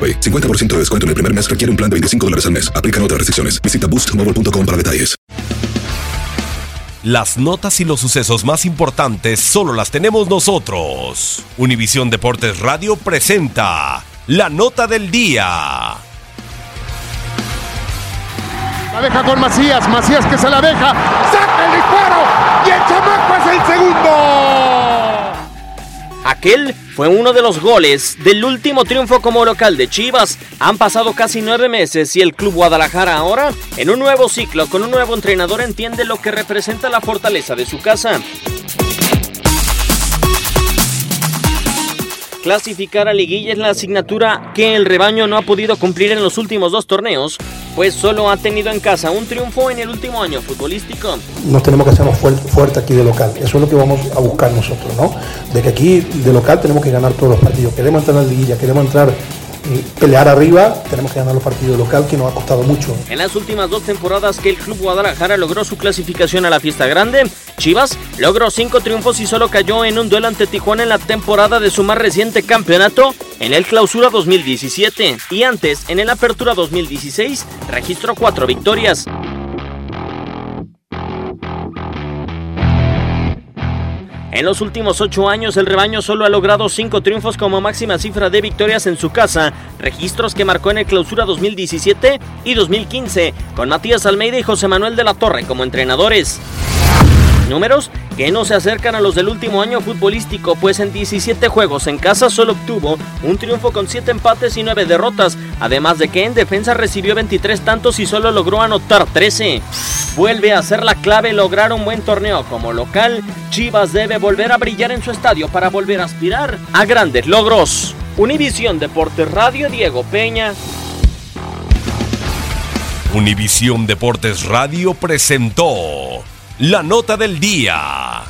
AroPay. 50% de descuento en el primer mes requiere un plan de 25 dólares al mes. Aplican otras restricciones. Visita boostmobile.com para detalles. Las notas y los sucesos más importantes solo las tenemos nosotros. Univisión Deportes Radio presenta la nota del día. La deja con Macías, Macías que se la deja, saca el disparo y el chamaco es el segundo. Aquel fue uno de los goles del último triunfo como local de Chivas. Han pasado casi nueve meses y el Club Guadalajara ahora, en un nuevo ciclo con un nuevo entrenador, entiende lo que representa la fortaleza de su casa. Clasificar a liguilla es la asignatura que el rebaño no ha podido cumplir en los últimos dos torneos, pues solo ha tenido en casa un triunfo en el último año futbolístico. Nos tenemos que hacernos fuertes aquí de local, eso es lo que vamos a buscar nosotros, ¿no? De que aquí de local tenemos que ganar todos los partidos, queremos entrar a la liguilla, queremos entrar pelear arriba, tenemos que ganar los partidos local que nos ha costado mucho. En las últimas dos temporadas que el Club Guadalajara logró su clasificación a la fiesta grande, Chivas logró cinco triunfos y solo cayó en un duelo ante Tijuana en la temporada de su más reciente campeonato en el Clausura 2017 y antes en el Apertura 2016 registró cuatro victorias. En los últimos ocho años, el rebaño solo ha logrado cinco triunfos como máxima cifra de victorias en su casa, registros que marcó en el clausura 2017 y 2015, con Matías Almeida y José Manuel de la Torre como entrenadores. Números que no se acercan a los del último año futbolístico, pues en 17 juegos en casa solo obtuvo un triunfo con 7 empates y 9 derrotas, además de que en defensa recibió 23 tantos y solo logró anotar 13. Vuelve a ser la clave lograr un buen torneo como local, Chivas debe volver a brillar en su estadio para volver a aspirar a grandes logros. Univisión Deportes Radio Diego Peña. Univisión Deportes Radio presentó la nota del día.